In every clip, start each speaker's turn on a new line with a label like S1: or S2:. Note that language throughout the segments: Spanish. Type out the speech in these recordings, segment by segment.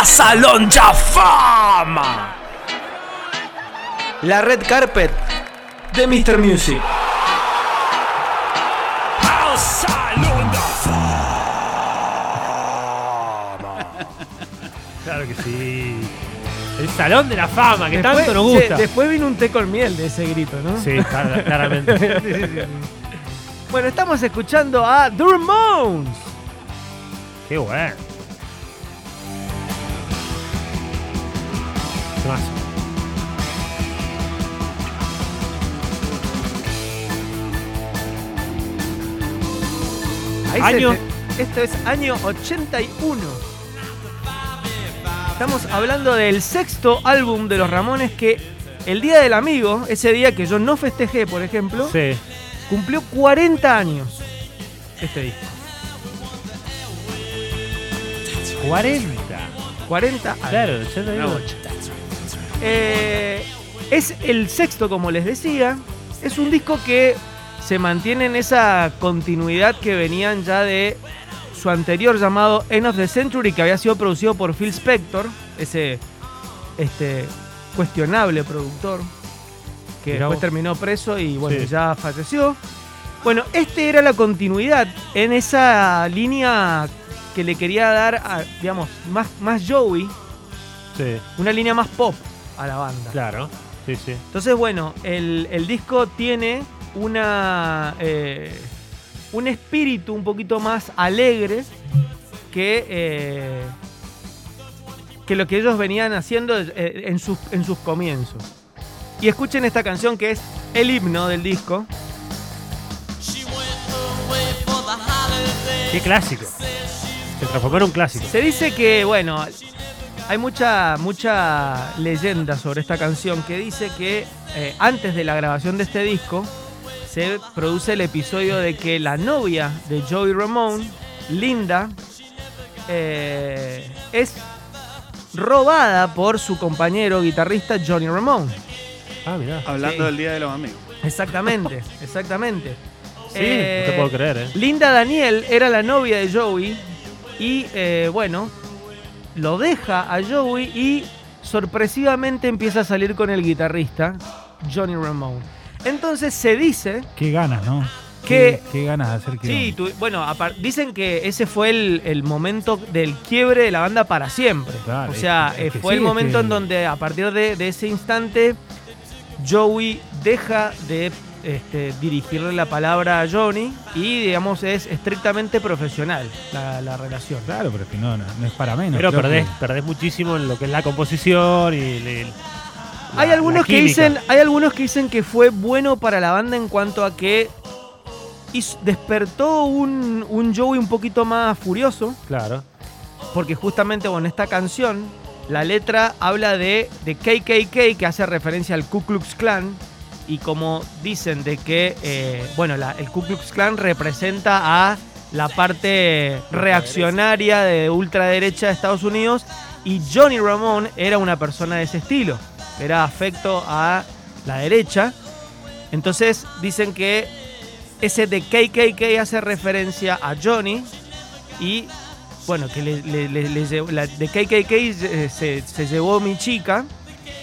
S1: a Salón de Fama. La red carpet de Mr. Music. Al Salón de
S2: Claro que sí. El salón de la fama, que
S3: Después-
S2: tanto nos gusta.
S3: después vino un té con miel de ese grito, ¿no?
S2: Sí, clar- claramente.
S3: Sí, sí, sí. Bueno, estamos escuchando a The Ramones.
S2: Qué bueno. ¿Qué más?
S3: Ahí
S2: Año.
S3: se esto es año 81. Estamos hablando del sexto álbum de los Ramones que el Día del Amigo, ese día que yo no festejé, por ejemplo,
S2: Sí.
S3: cumplió 40 años. Este disco.
S2: 40.
S3: 40 años.
S2: Claro, ya te digo.
S3: Eh, es el sexto, como les decía. Es un disco que se mantiene en esa continuidad que venían ya de su anterior llamado End of the Century, que había sido producido por Phil Spector, ese este, cuestionable productor, que
S2: Mirá
S3: después
S2: vos.
S3: terminó preso y bueno,
S2: Sí.
S3: ya falleció. Bueno, este era la continuidad en esa línea que le quería dar, a, digamos, más, más Joey,
S2: Sí,
S3: una línea más pop a la banda.
S2: claro. Sí, sí.
S3: Entonces, bueno, el, el disco tiene una eh, un espíritu un poquito más alegre que, eh, que lo que ellos venían haciendo eh, en, sus, en sus comienzos. Y escuchen esta canción que es el himno del disco.
S2: Qué clásico. Se transformó en un clásico.
S3: Se dice que, bueno, hay mucha, mucha leyenda sobre esta canción que dice que eh, antes de la grabación de este disco se produce el episodio de que la novia de Joey Ramone, Linda, eh, es robada por su compañero guitarrista Johnny Ramone.
S2: Ah, mirá.
S4: Hablando
S3: Sí.
S4: del Día de los Amigos.
S3: Exactamente, exactamente.
S2: Sí,
S3: Eh,
S2: no te puedo creer, ¿eh?
S3: Linda Daniel era la novia de Joey y eh, bueno, lo deja a Joey y sorpresivamente empieza a salir con el guitarrista Johnny Ramone. Entonces se dice
S5: Qué ganas, ¿no?
S3: Que-
S5: Qué, qué ganas de hacer que.
S3: Sí, tu- bueno, dicen que ese fue el, el momento del quiebre de la banda para siempre.
S5: Claro,
S3: o sea,
S5: es que- es
S3: eh,
S5: que
S3: fue
S5: sí,
S3: el momento
S5: que-
S3: en donde a partir de, de ese instante Joey deja de este, dirigirle la palabra a Johnny y digamos es estrictamente profesional la, la relación.
S5: Claro, pero es que no, no, no es para menos.
S2: Pero perdés,
S5: que-
S2: perdés muchísimo en lo que es la composición y el- el-
S3: Hay
S2: la-
S3: algunos
S2: la
S3: que dicen, hay algunos que dicen que fue bueno para la banda en cuanto a que hizo- despertó un, un Joey un poquito más furioso.
S2: Claro.
S3: porque justamente bueno, esta canción, la letra habla de, de KKK, que hace referencia al Ku Klux Klan, y como dicen de que, eh, bueno, la- el Ku Klux Klan representa a la parte reaccionaria de ultraderecha de Estados Unidos, y Johnny Ramone era una persona de ese estilo, era afecto a la derecha, entonces dicen que ese de KKK hace referencia a Johnny, y bueno, que le, le- le- KKK eh, se, se llevó mi chica.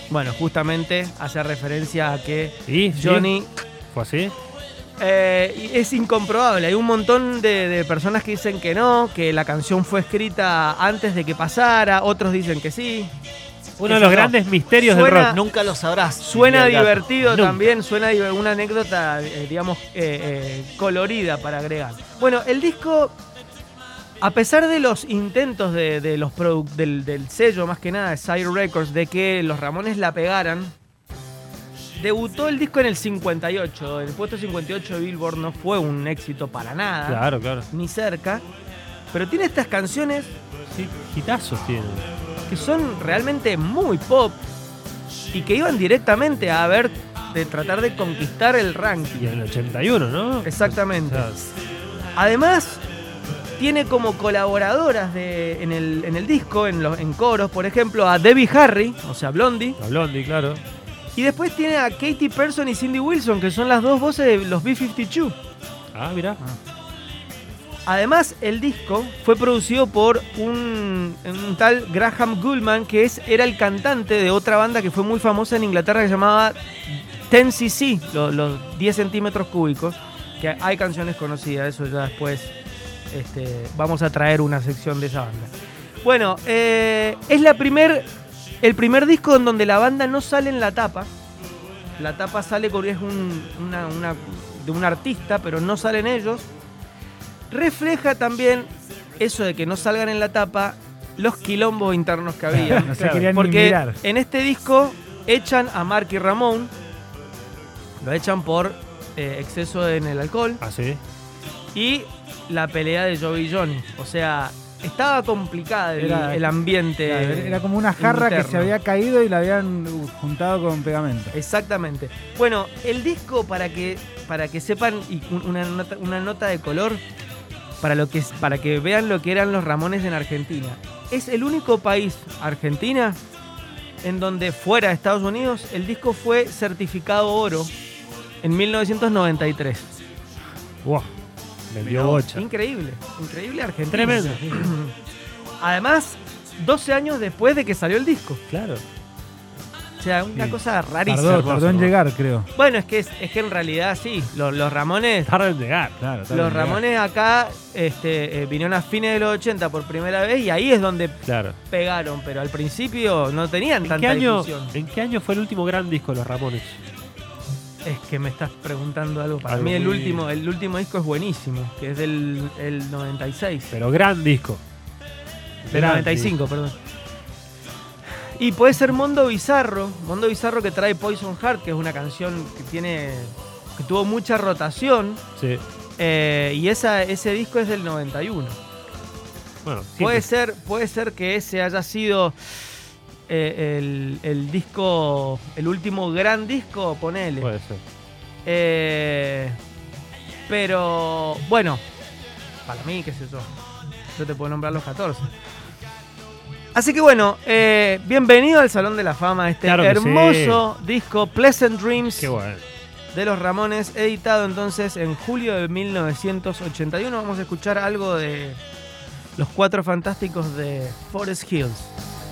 S3: Bueno, justamente hace referencia a que. Johnny
S2: ¿Fue así?
S3: eh, es incomprobable. Hay un montón de, de personas que dicen que no, que la canción fue escrita antes de que pasara, otros dicen que sí.
S2: Uno de los
S3: no.
S2: grandes misterios
S3: Suena-
S2: del rock.
S1: Nunca lo sabrás.
S3: Suena divertido
S2: Nunca.
S3: también, suena una anécdota, eh, digamos, eh, eh, colorida para agregar. Bueno, el disco, a pesar de los intentos de, de los del, del sello, más que nada, de Sire Records, de que los Ramones la pegaran, debutó el disco en el 58. El puesto 58 de Billboard no fue un éxito para nada,
S2: Claro, claro.
S3: ni cerca. Pero tiene estas canciones
S2: Sí, hitazos tiene.
S3: que son realmente muy pop y que iban directamente a ver de tratar de conquistar el
S2: Y
S3: ranking.
S2: en el 81, ¿no?
S3: Exactamente.
S2: O sea,
S3: Además, tiene como colaboradoras de, en, el, en el disco, en, los, en coros, por ejemplo, a Debbie Harry, o sea, Blondie.
S2: la Blondie, claro.
S3: Y después tiene a Katie Person y Cindy Wilson, que son las dos voces de los B-52.
S2: Ah, mirá.
S3: Además, el disco fue producido por un, un tal Graham Gulman, que es, era el cantante de otra banda que fue muy famosa en Inglaterra que se llamaba 10cc, lo- los, 10 centímetros cúbicos, que hay canciones conocidas, eso ya después este, vamos a traer una sección de esa banda. Bueno, eh, es la primer, el primer disco en donde la banda no sale en la tapa. La tapa sale porque es un- una- una- de un artista, pero no salen ellos. Refleja también eso de que no salgan en la tapa los quilombos internos que había.
S5: No se querían ni
S3: Porque
S5: mirar.
S3: en este disco echan a Mark y Ramón, lo echan por eh, exceso en el alcohol
S2: ¿Ah, sí?
S3: y la pelea de Joey y Johnny. O sea, estaba complicada el,
S5: Era-
S3: el ambiente.
S5: Claro, Era como una jarra que se había caído y la habían uh, juntado con pegamento.
S3: Exactamente. Bueno, el disco, para que, para que sepan, y un- una nota, una nota de color, para, lo que, para que vean lo que eran los Ramones en Argentina. Es el único país, Argentina, en donde fuera de Estados Unidos, el disco fue certificado oro en 1993.
S2: Wow. Bocha.
S3: Increíble, increíble Argentina.
S2: Tremendo.
S3: Además, 12 años después de que salió el disco.
S2: Claro.
S3: O sea, una
S5: Sí.
S3: cosa rarísima.
S5: Tardó,
S2: hermoso,
S5: tardó en
S2: ¿no?
S5: llegar, creo.
S3: Bueno, es que, es, es que en realidad sí, los, los Ramones,
S2: Tarda en llegar.
S5: Claro, tardó
S3: los
S5: llegar.
S3: Ramones acá este, eh, vinieron a fines de los 80 por primera vez y ahí es donde
S2: Claro.
S3: pegaron, pero al principio no tenían
S2: ¿En
S3: tanta
S2: qué, año,
S3: difusión.
S2: ¿En qué año fue el último gran disco de los Ramones?
S3: Es que me estás preguntando algo. Para
S2: Algo
S3: mí el último, el último disco es buenísimo, que es del el 96.
S2: Pero gran disco.
S3: Del
S2: Gran
S3: 95, perdón. Y puede ser Mondo Bizarro, Mondo Bizarro que trae Poison Heart, que es una canción que tiene que tuvo mucha rotación.
S2: Sí.
S3: eh, y esa, ese disco es del 91.
S2: Bueno,
S3: Puede ser, puede ser que ese haya sido eh, el, el disco, el último gran disco, ponele.
S2: Puede ser.
S3: Eh, pero bueno, para mí, qué sé yo. Yo te puedo nombrar los 14. Así que bueno, eh, bienvenido al Salón de la Fama, este
S2: Claro
S3: hermoso disco Pleasant Dreams
S2: Qué bueno.
S3: de los Ramones, editado entonces en julio de 1981. Vamos a escuchar algo de Los Cuatro Fantásticos de Forest Hills.